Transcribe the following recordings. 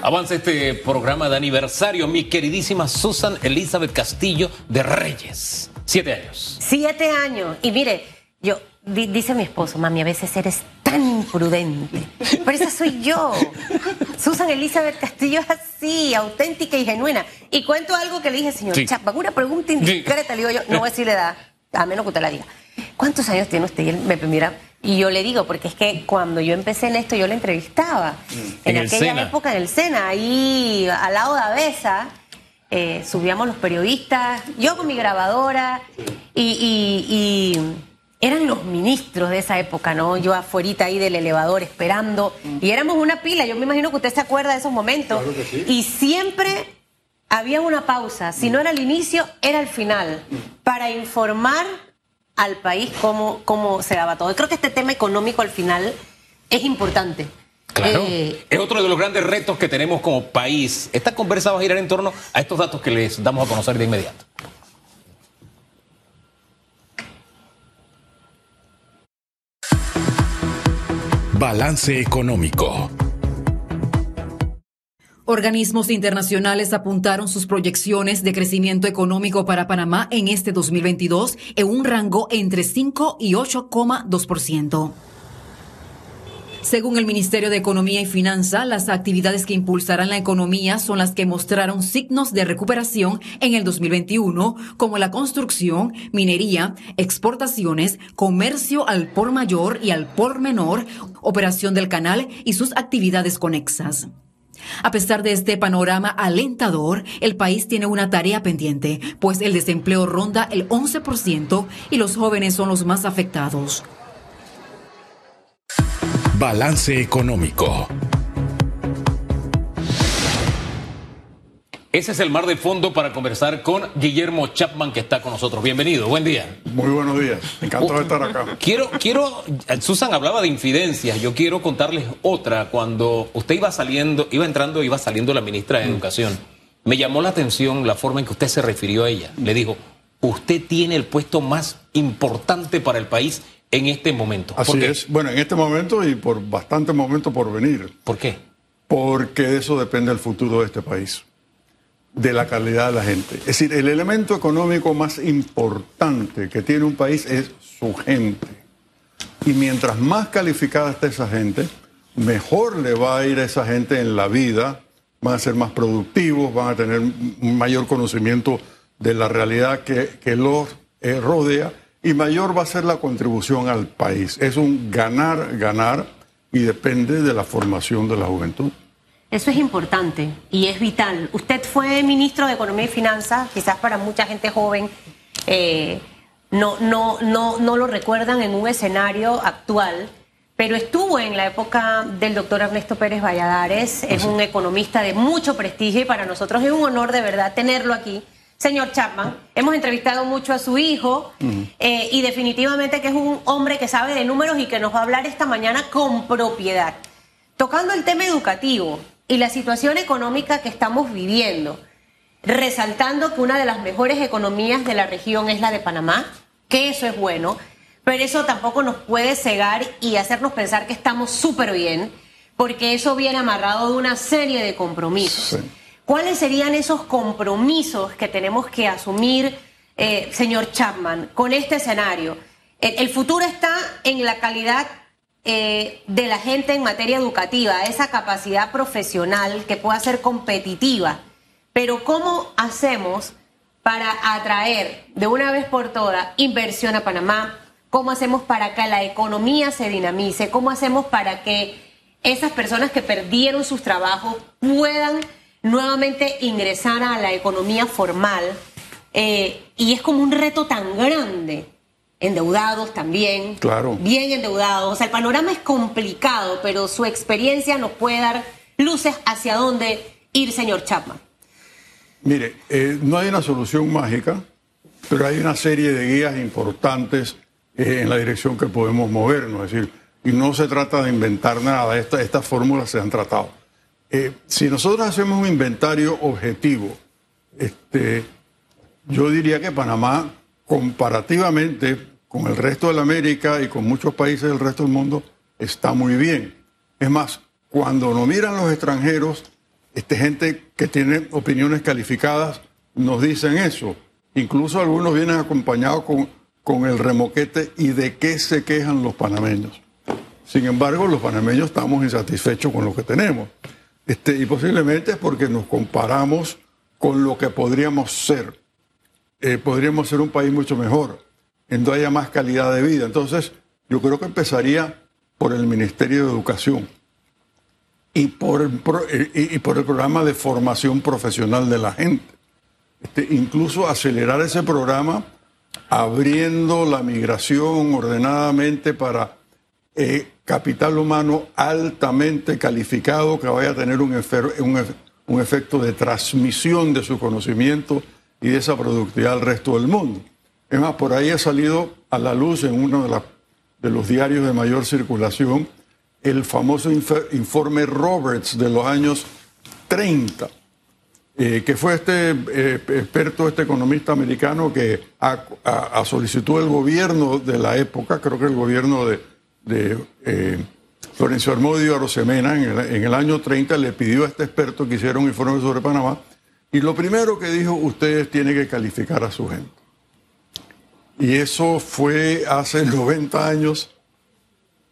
Avanza este programa de aniversario, mi queridísima Susan Elizabeth Castillo de Reyes. Siete años. Siete años. Y mire, yo, dice mi esposo, mami, a veces eres tan imprudente. Pero esa soy yo. Susan Elizabeth Castillo es así, auténtica y genuina. Y cuento algo que le dije, señor Chapman, una pregunta indiscreta, le digo yo, no voy a decirle edad, a menos que usted la diga. ¿Cuántos años tiene usted? Y él me mira, y yo le digo, porque es que cuando yo empecé en esto, yo le entrevistaba. Mm. En, aquella época en el Sena, ahí al lado de Avesa, eh, subíamos los periodistas, yo con mi grabadora, y, eran los ministros de esa época, ¿no? Yo afuera ahí del elevador esperando, y éramos una pila, yo me imagino que usted se acuerda de esos momentos. Y siempre había una pausa, si no era el inicio, era el final, mm. para informar al país cómo, cómo se daba todo. Creo que este tema económico al final es importante. Claro. Eh, es otro de los grandes retos que tenemos como país. Esta conversa va a girar en torno a estos datos que les damos a conocer de inmediato. Balance económico. Organismos internacionales apuntaron sus proyecciones de crecimiento económico para Panamá en este 2022 en un rango entre 5 y 8,2%. Según el Ministerio de Economía y Finanza, las actividades que impulsarán la economía son las que mostraron signos de recuperación en el 2021, como la construcción, minería, exportaciones, comercio al por mayor y al por menor, operación del canal y sus actividades conexas. A pesar de este panorama alentador, el país tiene una tarea pendiente, pues el desempleo ronda el 11% y los jóvenes son los más afectados. Balance económico. Ese es el mar de fondo para conversar con Guillermo Chapman, que está con nosotros. Bienvenido, buen día. Muy buenos días, encantado de estar acá. Quiero, quiero, Susan hablaba de infidencias, yo quiero contarles otra. Cuando usted iba saliendo, iba entrando, iba saliendo la ministra de mm. Educación, me llamó la atención la forma en que usted se refirió a ella. Le dijo, usted tiene el puesto más importante para el país en este momento. Así es. Bueno, en este momento y por bastante momento por venir. ¿Por qué? Porque eso depende del futuro de este país de la calidad de la gente. Es decir, el elemento económico más importante que tiene un país es su gente. Y mientras más calificada esté esa gente, mejor le va a ir a esa gente en la vida, van a ser más productivos, van a tener un mayor conocimiento de la realidad que, que los eh, rodea y mayor va a ser la contribución al país. Es un ganar, ganar y depende de la formación de la juventud. Eso es importante y es vital. Usted fue ministro de Economía y Finanzas, quizás para mucha gente joven eh, no, no, no, no lo recuerdan en un escenario actual, pero estuvo en la época del doctor Ernesto Pérez Valladares, es un economista de mucho prestigio y para nosotros es un honor de verdad tenerlo aquí. Señor Chapman, hemos entrevistado mucho a su hijo eh, y definitivamente que es un hombre que sabe de números y que nos va a hablar esta mañana con propiedad. Tocando el tema educativo, y la situación económica que estamos viviendo, resaltando que una de las mejores economías de la región es la de Panamá, que eso es bueno, pero eso tampoco nos puede cegar y hacernos pensar que estamos súper bien, porque eso viene amarrado de una serie de compromisos. ¿Cuáles serían esos compromisos que tenemos que asumir, eh, señor Chapman, con este escenario? el futuro está en la calidad eh, de la gente en materia educativa, esa capacidad profesional que pueda ser competitiva. Pero ¿cómo hacemos para atraer de una vez por todas inversión a Panamá? ¿Cómo hacemos para que la economía se dinamice? ¿Cómo hacemos para que esas personas que perdieron sus trabajos puedan nuevamente ingresar a la economía formal? Eh, y es como un reto tan grande endeudados también. Claro. Bien endeudados. O sea, el panorama es complicado, pero su experiencia nos puede dar luces hacia dónde ir, señor Chapman. Mire, eh, no hay una solución mágica, pero hay una serie de guías importantes eh, en la dirección que podemos movernos. Es decir, y no se trata de inventar nada, estas fórmulas se han tratado. Eh, si nosotros hacemos un inventario objetivo, este, yo diría que Panamá comparativamente con el resto de la América y con muchos países del resto del mundo, está muy bien. Es más, cuando nos miran los extranjeros, Este, gente que tiene opiniones calificadas nos dicen eso. Incluso algunos vienen acompañados con, con el remoquete y de qué se quejan los panameños. Sin embargo, los panameños estamos insatisfechos con lo que tenemos. Este, y posiblemente es porque nos comparamos con lo que podríamos ser. Eh, podríamos ser un país mucho mejor, en donde haya más calidad de vida. Entonces, yo creo que empezaría por el Ministerio de Educación y por el, y, por el programa de formación profesional de la gente. Este, incluso acelerar ese programa abriendo la migración ordenadamente para eh, capital humano altamente calificado que vaya a tener un, un, un, efecto de transmisión de su conocimiento y de esa productividad al resto del mundo. Es más, por ahí ha salido a la luz en uno de, los diarios de mayor circulación el famoso informe Roberts de los años 30, eh, que fue este eh, experto, este economista americano que a, del gobierno de la época, creo que el gobierno de, de eh, Florencio Armodio Arosemena en el, en el año 30 le pidió a este experto que hiciera un informe sobre Panamá y lo primero que dijo, ustedes tienen que calificar a su gente. Y eso fue hace 90 años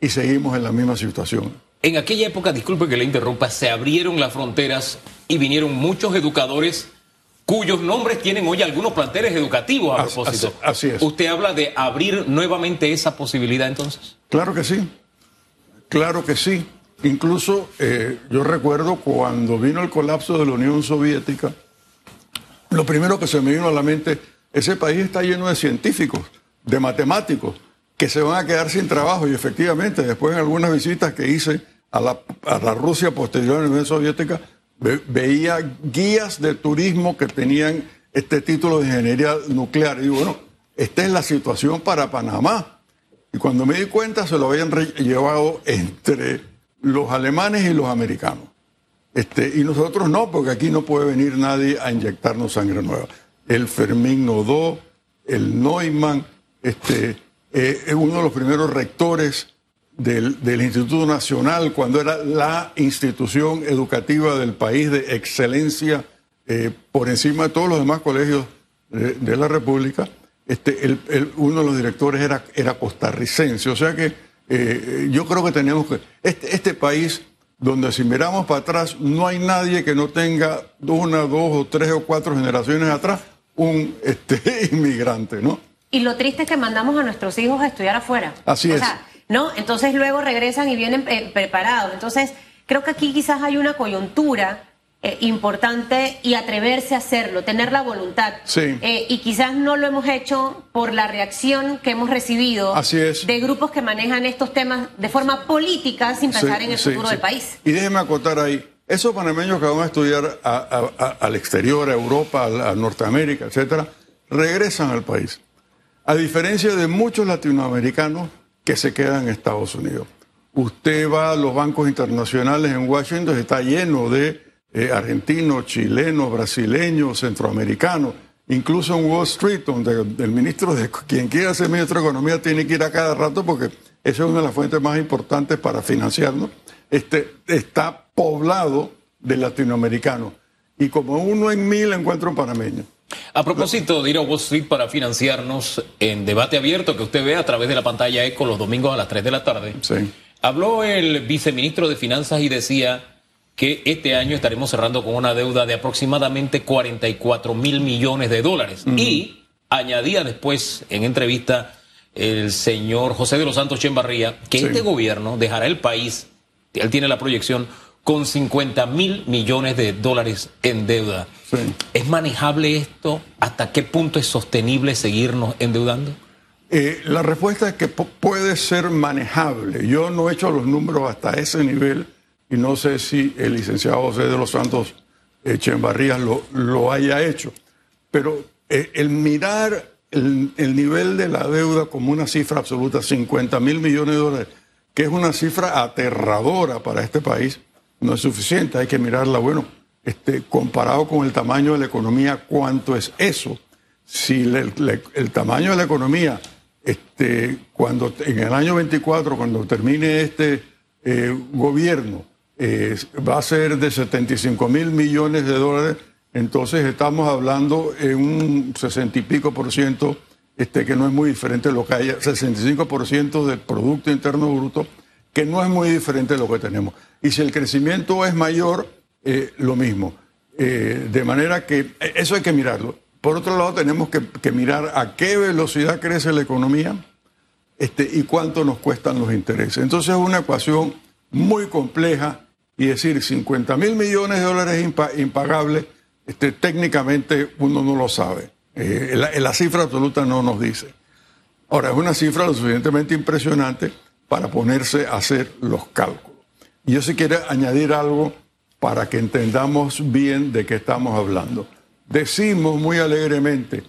y seguimos en la misma situación. En aquella época, disculpe que le interrumpa, se abrieron las fronteras y vinieron muchos educadores cuyos nombres tienen hoy algunos planteles educativos a propósito. Así, es. ¿Usted habla de abrir nuevamente esa posibilidad entonces? Claro que sí, claro que sí. Incluso eh, yo recuerdo cuando vino el colapso de la Unión Soviética, lo primero que se me vino a la mente, ese país está lleno de científicos, de matemáticos, que se van a quedar sin trabajo. Y efectivamente, después en algunas visitas que hice a la, a la Rusia posterior a la Unión Soviética, veía guías de turismo que tenían este título de ingeniería nuclear. Y bueno, esta es la situación para Panamá. Y cuando me di cuenta, se lo habían llevado entre los alemanes y los americanos. Este, y nosotros no, porque aquí no puede venir nadie a inyectarnos sangre nueva. El Fermín Nodó, el Neumann, este, eh, uno de los primeros rectores del, Instituto Nacional, cuando era la institución educativa del país de excelencia eh, por encima de todos los demás colegios de, la República. Este, uno de los directores era, era costarricense. O sea que eh, yo creo que tenemos que. Este, este, país, donde si miramos para atrás, no hay nadie que no tenga una, dos o tres o cuatro generaciones atrás un este, inmigrante, ¿no? Y lo triste es que mandamos a nuestros hijos a estudiar afuera. Así es. ¿no? Entonces luego regresan y vienen eh, preparados. Entonces, creo que aquí quizás hay una coyuntura eh, importante y atreverse a hacerlo, tener la voluntad. Sí. Eh, y quizás no lo hemos hecho por la reacción que hemos recibido Así es. de grupos que manejan estos temas de forma política sin pensar en el futuro del país. Y déjeme acotar ahí, esos panameños que van a estudiar al exterior, a Europa, a, Norteamérica, etcétera, regresan al país. A diferencia de muchos latinoamericanos que se quedan en Estados Unidos. Usted va a los bancos internacionales en Washington, está lleno de eh, argentinos, chilenos, brasileños, centroamericanos, incluso en Wall Street, donde el ministro de quien quiera ser ministro de Economía tiene que ir a cada rato porque esa es una de las fuentes más importantes para financiarnos. Este, está poblado de latinoamericanos. Y como uno en mil encuentra un panameño. A propósito de ir a Wall Street para financiarnos en debate abierto que usted ve a través de la pantalla ECO los domingos a las 3 de la tarde, habló el viceministro de Finanzas y decía que este año estaremos cerrando con una deuda de aproximadamente 44 mil millones de dólares. Y añadía después en entrevista el señor José de los Santos Chembarría que este gobierno dejará el país, él tiene la proyección, con 50 mil millones de dólares en deuda. ¿Es manejable esto? ¿Hasta qué punto es sostenible seguirnos endeudando? Eh, la respuesta es que puede ser manejable. Yo no he hecho los números hasta ese nivel y no sé si el licenciado José de los Santos Echenbarrías lo, lo haya hecho. Pero eh, el mirar el, el, nivel de la deuda como una cifra absoluta, 50 mil millones de dólares, que es una cifra aterradora para este país, no es suficiente, hay que mirarla, bueno, este, comparado con el tamaño de la economía, ¿cuánto es eso? Si el tamaño de la economía, este, cuando en el año 24, cuando termine este eh, gobierno, va a ser de 75 mil millones de dólares, entonces estamos hablando en un 60 y pico por ciento, este, que no es muy diferente de lo que hay, 65 por ciento del Producto Interno Bruto, que no es muy diferente de lo que tenemos. Y si el crecimiento es mayor, eh, lo mismo. Eh, de manera que eso hay que mirarlo. Por otro lado, tenemos que, mirar a qué velocidad crece la economía este, y cuánto nos cuestan los intereses. Entonces es una ecuación muy compleja y decir 50 mil millones de dólares impagables, este, técnicamente uno no lo sabe. Eh, la, cifra absoluta no nos dice. Ahora, es una cifra lo suficientemente impresionante para ponerse a hacer los cálculos. Yo sí quiero añadir algo para que entendamos bien de qué estamos hablando. Decimos muy alegremente,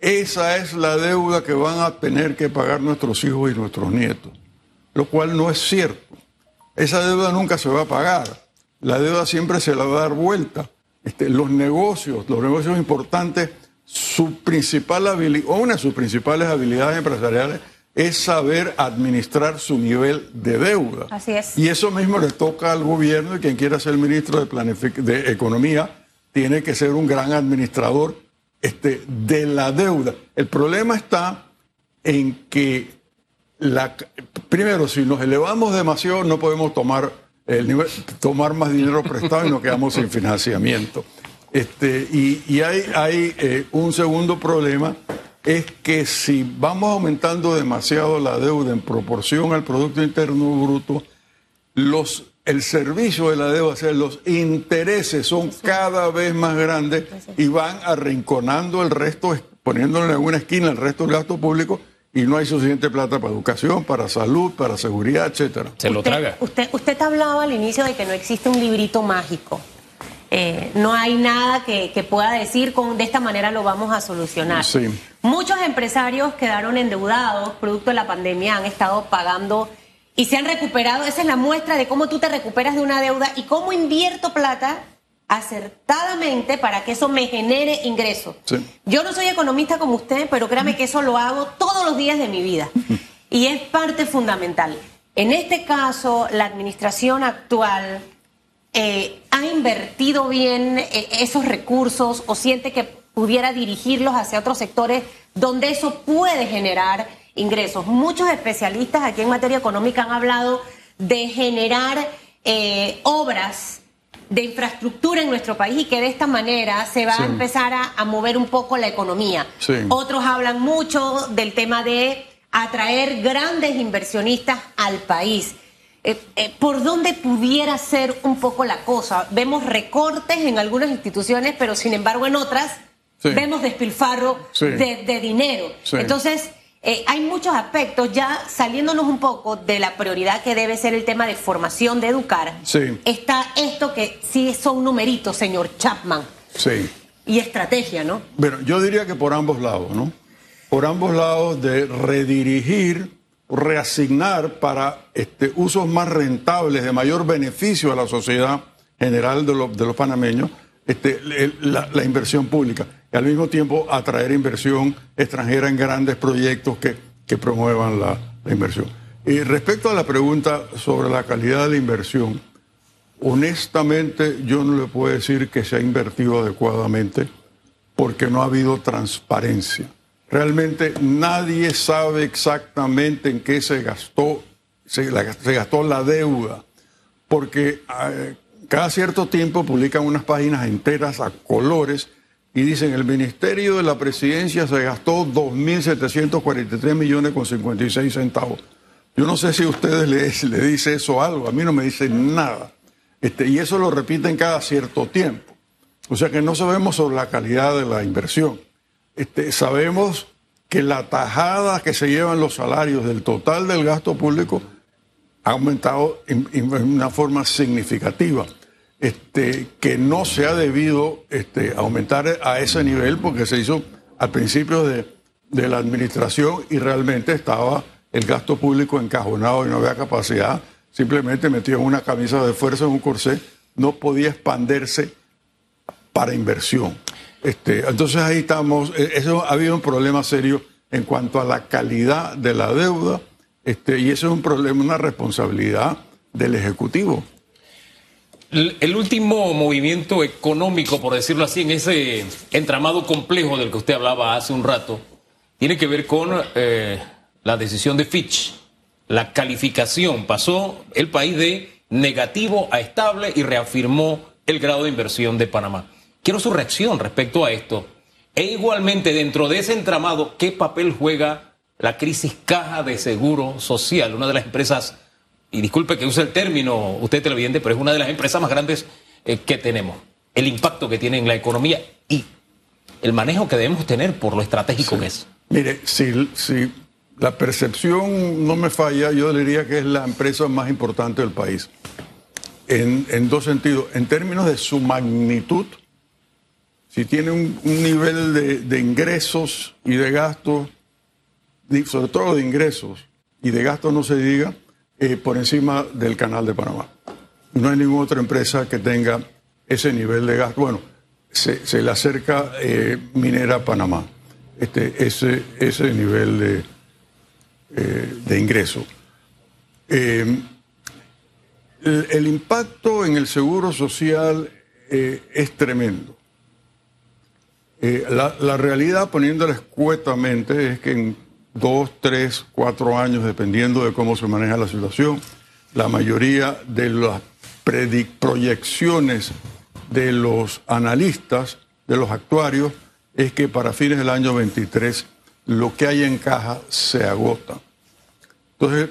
esa es la deuda que van a tener que pagar nuestros hijos y nuestros nietos, lo cual no es cierto. Esa deuda nunca se va a pagar. La deuda siempre se la va a dar vuelta. Este, los negocios, los negocios importantes, su principal habilidad, una de sus principales habilidades empresariales es saber administrar su nivel de deuda. Así es. Y eso mismo le toca al gobierno y quien quiera ser ministro de, de Economía tiene que ser un gran administrador este, de la deuda. El problema está en que, la, primero, si nos elevamos demasiado, no podemos tomar, el nivel, tomar más dinero prestado y nos quedamos sin financiamiento. Este, y, hay, hay eh, un segundo problema, es que si vamos aumentando demasiado la deuda en proporción al Producto Interno Bruto, los el servicio de la deuda, o sea, los intereses son cada vez más grandes y van arrinconando el resto, poniéndolo en alguna esquina el resto del gasto público y no hay suficiente plata para educación, para salud, para seguridad, etcétera. Se lo traga. Usted, usted hablaba al inicio de que no existe un librito mágico. Eh, no hay nada que, que, pueda decir con de esta manera lo vamos a solucionar. Sí. Muchos empresarios quedaron endeudados producto de la pandemia, han estado pagando y se han recuperado. Esa es la muestra de cómo tú te recuperas de una deuda y cómo invierto plata acertadamente para que eso me genere ingresos. Yo no soy economista como usted, pero créame que eso lo hago todos los días de mi vida. Y es parte fundamental. En este caso, la administración actual eh, ha invertido bien eh, esos recursos o siente que pudiera dirigirlos hacia otros sectores donde eso puede generar ingresos. Muchos especialistas aquí en materia económica han hablado de generar eh, obras de infraestructura en nuestro país y que de esta manera se va a empezar a, mover un poco la economía. Otros hablan mucho del tema de atraer grandes inversionistas al país. Eh, eh, ¿Por dónde pudiera ser un poco la cosa? Vemos recortes en algunas instituciones, pero sin embargo en otras vemos despilfarro de, de, dinero. Entonces, eh, hay muchos aspectos, ya saliéndonos un poco de la prioridad que debe ser el tema de formación, de educar. Está esto que sí son numeritos, señor Chapman. Sí. Y estrategia, ¿no? Bueno, yo diría que por ambos lados, ¿no? Por ambos lados de redirigir, reasignar para este, usos más rentables, de mayor beneficio a la sociedad general de, de los panameños, este, la, la inversión pública y al mismo tiempo atraer inversión extranjera en grandes proyectos que, que promuevan la, inversión. Y respecto a la pregunta sobre la calidad de la inversión, honestamente yo no le puedo decir que se ha invertido adecuadamente porque no ha habido transparencia. Realmente nadie sabe exactamente en qué se gastó, se, se gastó la deuda, porque eh, cada cierto tiempo publican unas páginas enteras a colores y dicen el Ministerio de la Presidencia se gastó 2.743 millones con 56 centavos. Yo no sé si a ustedes le, le dice eso algo, a mí no me dicen nada. Este, y eso lo repiten cada cierto tiempo. O sea que no sabemos sobre la calidad de la inversión. Este, sabemos que la tajada que se llevan los salarios del total del gasto público ha aumentado en una forma significativa este, que no se ha debido este, aumentar a ese nivel porque se hizo al principio de, la administración y realmente estaba el gasto público encajonado y no había capacidad, simplemente metido en una camisa de fuerza, en un corsé, no podía expandirse para inversión. Este, entonces ahí estamos, e, eso ha habido un problema serio en cuanto a la calidad de la deuda, este, y eso es un problema, una responsabilidad del Ejecutivo. El último movimiento económico, por decirlo así, en ese entramado complejo del que usted hablaba hace un rato, tiene que ver con eh, la decisión de Fitch. La calificación pasó el país de negativo a estable y reafirmó el grado de inversión de Panamá. Quiero su reacción respecto a esto. E igualmente, dentro de ese entramado, ¿qué papel juega la crisis caja de seguro social? Una de las empresas, y disculpe que use el término usted televidente, pero es una de las empresas más grandes eh, que tenemos. El impacto que tiene en la economía y el manejo que debemos tener por lo estratégico que es. Mire, si, si la percepción no me falla, yo diría que es la empresa más importante del país. En, en dos sentidos. En términos de su magnitud, si tiene un, nivel de, ingresos y de gastos, sobre todo de ingresos y de gastos no se diga, eh, por encima del canal de Panamá. No hay ninguna otra empresa que tenga ese nivel de gasto. Bueno, se, le acerca eh, Minera Panamá, este, ese, ese nivel de, eh, de ingreso. Eh, el, impacto en el seguro social es tremendo. Eh, la, la realidad, poniéndola escuetamente, es que en dos, tres, cuatro años, dependiendo de cómo se maneja la situación, la mayoría de las proyecciones de los analistas, de los actuarios, es que para fines del año 23 lo que hay en caja se agota. Entonces,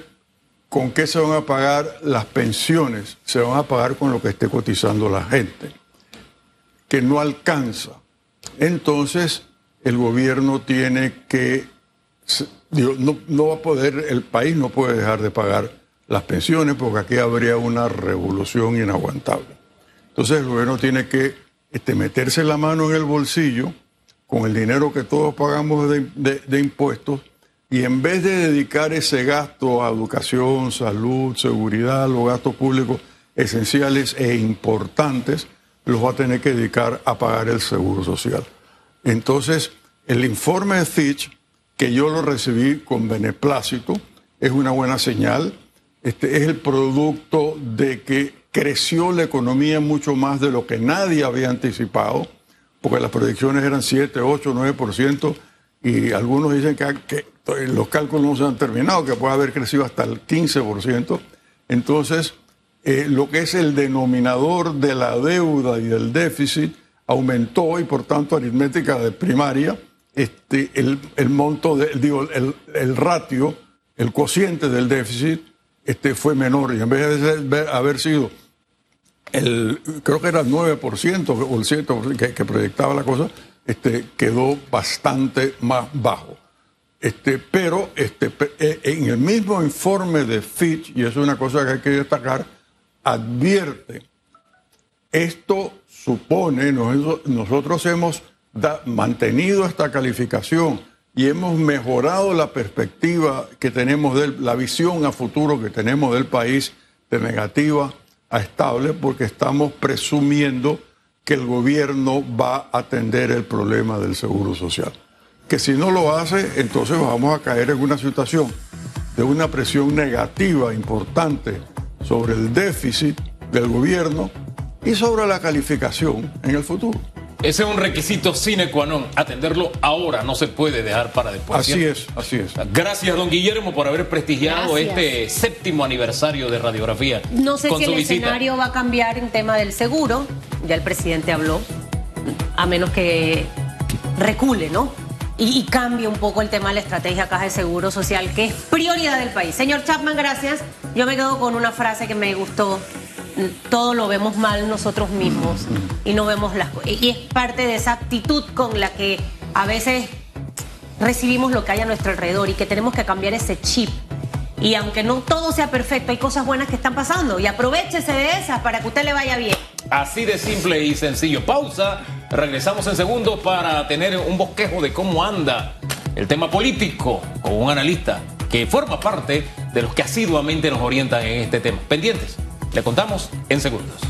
¿con qué se van a pagar las pensiones? Se van a pagar con lo que esté cotizando la gente, que no alcanza. Entonces, el gobierno tiene que, no, va a poder, el país no puede dejar de pagar las pensiones porque aquí habría una revolución inaguantable. Entonces, el gobierno tiene que este, meterse la mano en el bolsillo con el dinero que todos pagamos de, de- de impuestos y en vez de dedicar ese gasto a educación, salud, seguridad, los gastos públicos esenciales e importantes, los va a tener que dedicar a pagar el seguro social. Entonces, el informe de Fitch, que yo lo recibí con beneplácito, es una buena señal. Este es el producto de que creció la economía mucho más de lo que nadie había anticipado, porque las proyecciones eran 7, 8, 9%, y algunos dicen que, que los cálculos no se han terminado, que puede haber crecido hasta el 15%. Entonces, eh, lo que es el denominador de la deuda y del déficit aumentó y por tanto aritmética de primaria, este, el, el monto, de, digo, el, el ratio, el cociente del déficit este, fue menor y en vez de haber sido el, creo que era el 9% o el 7% que, que proyectaba la cosa, este, quedó bastante más bajo. Este, pero este, eh, en el mismo informe de Fitch, y eso es una cosa que hay que destacar, advierte, esto supone, nos- nosotros hemos mantenido esta calificación y hemos mejorado la perspectiva que tenemos, del, la visión a futuro que tenemos del país de negativa a estable, porque estamos presumiendo que el gobierno va a atender el problema del seguro social. Que si no lo hace, entonces vamos a caer en una situación de una presión negativa importante sobre el déficit del gobierno y sobre la calificación en el futuro. Ese es un requisito sine qua non. Atenderlo ahora, no se puede dejar para después. Así ¿cierto? es, así es. Gracias, don Guillermo, por haber prestigiado Gracias. este séptimo aniversario de radiografía. No sé con si su el visita. escenario va a cambiar en tema del seguro. Ya el presidente habló, a menos que recule, ¿no? Y, y cambie un poco el tema de la estrategia Caja de Seguro Social, que es prioridad del país. Señor Chapman, gracias. Yo me quedo con una frase que me gustó. Todo lo vemos mal nosotros mismos y no vemos las co- Y es parte de esa actitud con la que a veces recibimos lo que hay a nuestro alrededor y que tenemos que cambiar ese chip. Y aunque no todo sea perfecto, hay cosas buenas que están pasando y aprovechese de esas para que usted le vaya bien. Así de simple y sencillo. Pausa. Regresamos en segundos para tener un bosquejo de cómo anda el tema político con un analista que forma parte de los que asiduamente nos orientan en este tema. Pendientes. Le contamos en segundos.